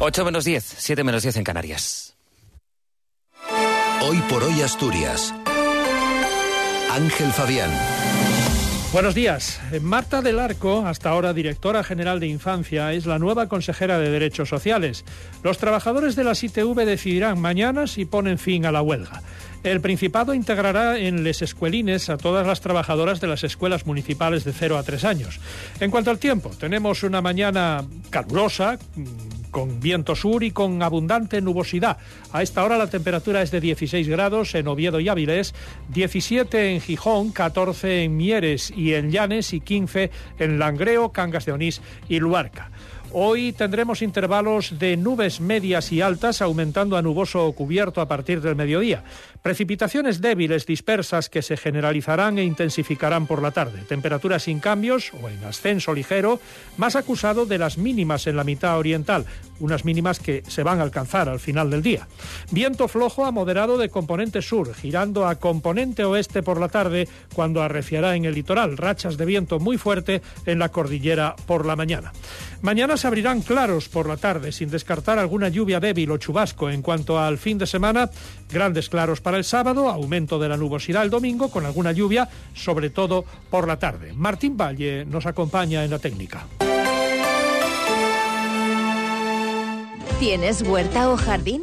8 menos 10, 7 menos 10 en Canarias. Hoy por hoy Asturias. Ángel Fabián. Buenos días. Marta del Arco, hasta ahora directora general de Infancia, es la nueva consejera de Derechos Sociales. Los trabajadores de la ITV decidirán mañana si ponen fin a la huelga. El Principado integrará en les escuelines a todas las trabajadoras de las escuelas municipales de 0 a 3 años. En cuanto al tiempo, tenemos una mañana calurosa, con viento sur y con abundante nubosidad. A esta hora la temperatura es de 16 grados en Oviedo y Avilés, 17 en Gijón, 14 en Mieres y en Llanes y 15 en Langreo, Cangas de Onís y Luarca. Hoy tendremos intervalos de nubes medias y altas, aumentando a nuboso o cubierto a partir del mediodía. Precipitaciones débiles dispersas que se generalizarán e intensificarán por la tarde. Temperaturas sin cambios o en ascenso ligero, más acusado de las mínimas en la mitad oriental, unas mínimas que se van a alcanzar al final del día. Viento flojo a moderado de componente sur, girando a componente oeste por la tarde, cuando arreciará en el litoral. Rachas de viento muy fuerte en la cordillera por la mañana. Mañana se abrirán claros por la tarde, sin descartar alguna lluvia débil o chubasco. En cuanto al fin de semana, grandes claros para el sábado, aumento de la nubosidad el domingo, con alguna lluvia, sobre todo por la tarde. Martín Valle nos acompaña en la técnica. ¿Tienes huerta o jardín?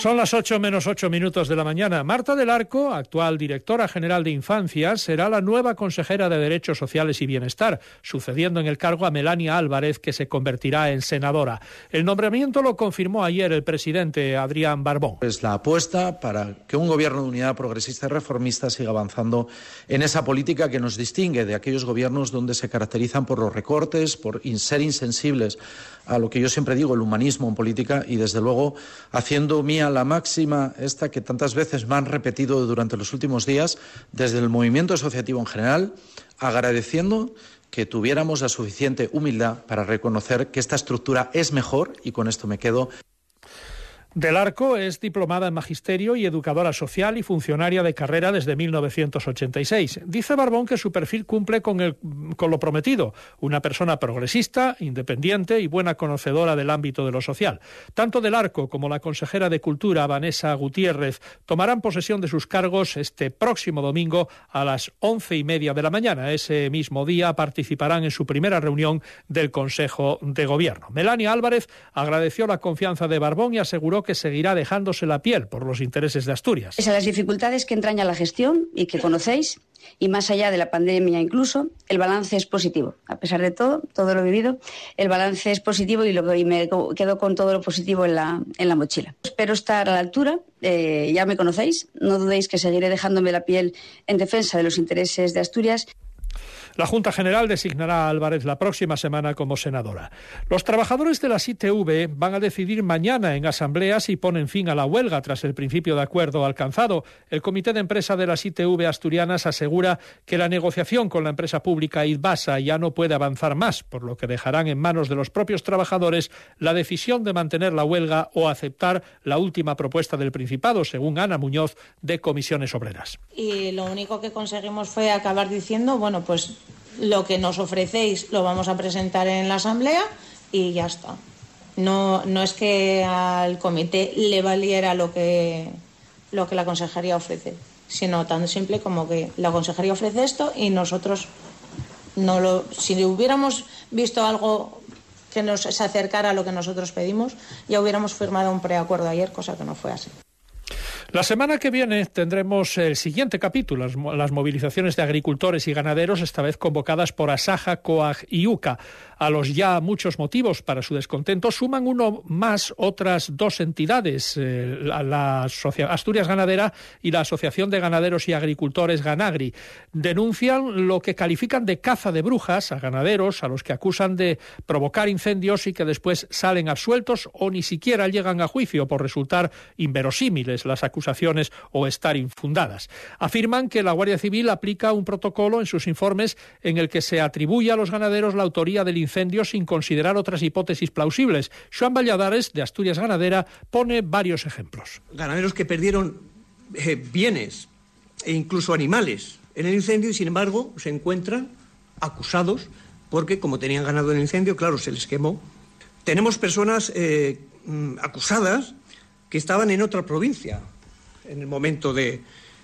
Son las 8 menos 8 minutos de la mañana. Marta del Arco, actual directora general de Infancia, será la nueva consejera de Derechos Sociales y Bienestar, sucediendo en el cargo a Melania Álvarez, que se convertirá en senadora. El nombramiento lo confirmó ayer el presidente Adrián Barbón. Es la apuesta para que un gobierno de unidad progresista y reformista siga avanzando en esa política que nos distingue de aquellos gobiernos donde se caracterizan por los recortes, por ser insensibles a lo que yo siempre digo, el humanismo en política y, desde luego, haciendo mía la máxima esta que tantas veces me han repetido durante los últimos días desde el movimiento asociativo en general, agradeciendo que tuviéramos la suficiente humildad para reconocer que esta estructura es mejor y con esto me quedo. Del Arco es diplomada en Magisterio y educadora social y funcionaria de carrera desde 1986. Dice Barbón que su perfil cumple con, el, con lo prometido, una persona progresista, independiente y buena conocedora del ámbito de lo social. Tanto Del Arco como la consejera de Cultura, Vanessa Gutiérrez, tomarán posesión de sus cargos este próximo domingo a las once y media de la mañana. Ese mismo día participarán en su primera reunión del Consejo de Gobierno. Melania Álvarez agradeció la confianza de Barbón y aseguró que seguirá dejándose la piel por los intereses de Asturias. Esas las dificultades que entraña la gestión y que conocéis, y más allá de la pandemia incluso, el balance es positivo. A pesar de todo, todo lo vivido, el balance es positivo y, lo, me quedo con todo lo positivo en la, en la mochila. Espero estar a la altura, eh, ya me conocéis, no dudéis que seguiré dejándome la piel en defensa de los intereses de Asturias. La Junta General designará a Álvarez la próxima semana como senadora. Los trabajadores de la ITV van a decidir mañana en asamblea si ponen fin a la huelga tras el principio de acuerdo alcanzado. El Comité de Empresa de las ITV asturianas asegura que la negociación con la empresa pública Idbasa ya no puede avanzar más, por lo que dejarán en manos de los propios trabajadores la decisión de mantener la huelga o aceptar la última propuesta del Principado, según Ana Muñoz de Comisiones Obreras. Y lo único que conseguimos fue acabar diciendo, bueno, pues lo que nos ofrecéis lo vamos a presentar en la asamblea y ya está. No, no es que al comité le valiera lo que, lo que la consejería ofrece, sino tan simple como que la consejería ofrece esto y nosotros no lo, si hubiéramos visto algo que nos se acercara a lo que nosotros pedimos, ya hubiéramos firmado un preacuerdo ayer, cosa que no fue así. La semana que viene tendremos el siguiente capítulo, las, movilizaciones de agricultores y ganaderos, esta vez convocadas por Asaja, COAG y UCA. A los ya muchos motivos para su descontento suman uno más otras dos entidades, eh, la, Asturias Ganadera y la Asociación de Ganaderos y Agricultores Ganagri. Denuncian lo que califican de caza de brujas a ganaderos, a los que acusan de provocar incendios y que después salen absueltos o ni siquiera llegan a juicio por resultar inverosímiles las acusaciones acusaciones o estar infundadas. Afirman que la Guardia Civil aplica un protocolo en sus informes en el que se atribuye a los ganaderos la autoría del incendio sin considerar otras hipótesis plausibles. Joan Valladares, de Asturias Ganadera, pone varios ejemplos. Ganaderos que perdieron eh, bienes e incluso animales en el incendio y, sin embargo, se encuentran acusados porque, como tenían ganado en el incendio, claro, se les quemó. Tenemos personas eh, mm, acusadas que estaban en otra provincia en el momento de,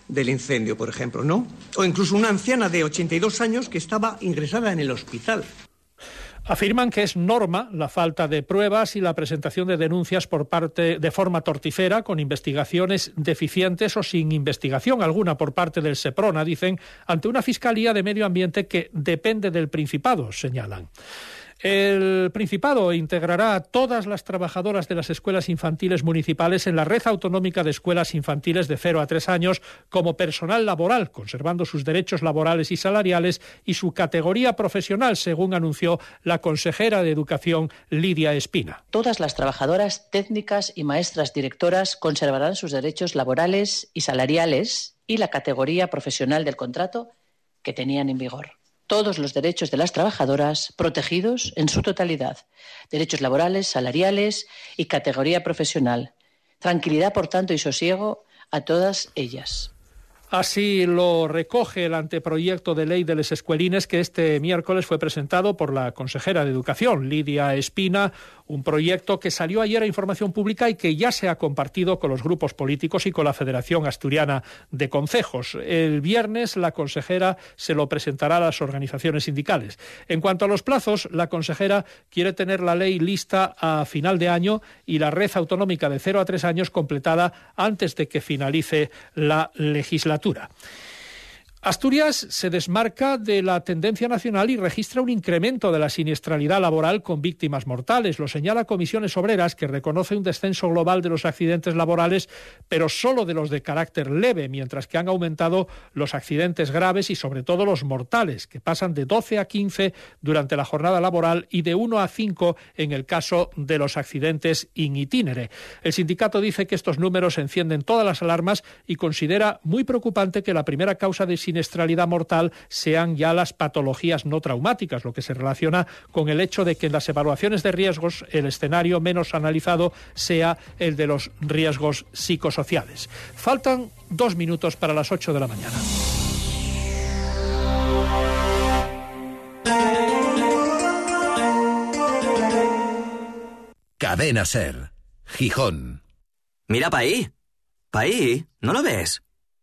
del incendio, por ejemplo, ¿no? O incluso una anciana de 82 años que estaba ingresada en el hospital. Afirman que es norma la falta de pruebas y la presentación de denuncias por parte de forma torticera con investigaciones deficientes o sin investigación alguna por parte del Seprona, dicen, ante una Fiscalía de Medio Ambiente que depende del Principado, señalan. El Principado integrará a todas las trabajadoras de las escuelas infantiles municipales en la red autonómica de escuelas infantiles de 0 a 3 años como personal laboral, conservando sus derechos laborales y salariales y su categoría profesional, según anunció la consejera de Educación Lidia Espina. Todas las trabajadoras técnicas y maestras directoras conservarán sus derechos laborales y salariales y la categoría profesional del contrato que tenían en vigor todos los derechos de las trabajadoras protegidos en su totalidad, derechos laborales, salariales y categoría profesional. Tranquilidad, por tanto, y sosiego a todas ellas. Así lo recoge el anteproyecto de ley de los escuelines que este miércoles fue presentado por la consejera de Educación, Lidia Espina, un proyecto que salió ayer a información pública y que ya se ha compartido con los grupos políticos y con la Federación Asturiana de Concejos. El viernes la consejera se lo presentará a las organizaciones sindicales. En cuanto a los plazos, la consejera quiere tener la ley lista a final de año y la red autonómica de cero a tres años completada antes de que finalice la legislatura. Asturias se desmarca de la tendencia nacional y registra un incremento de la siniestralidad laboral con víctimas mortales. Lo señala Comisiones Obreras, que reconoce un descenso global de los accidentes laborales, pero solo de los de carácter leve, mientras que han aumentado los accidentes graves y sobre todo los mortales, que pasan de 12 a 15 durante la jornada laboral y de 1 a 5 en el caso de los accidentes in itinere. El sindicato dice que estos números encienden todas las alarmas y considera muy preocupante que la primera causa de siniestralidad mortal sean ya las patologías no traumáticas, lo que se relaciona con el hecho de que en las evaluaciones de riesgos el escenario menos analizado sea el de los riesgos psicosociales. Faltan dos minutos para las ocho de la mañana. Cadena Ser, Gijón. Mira pa' ahí. Pa' ahí. ¿No lo ves?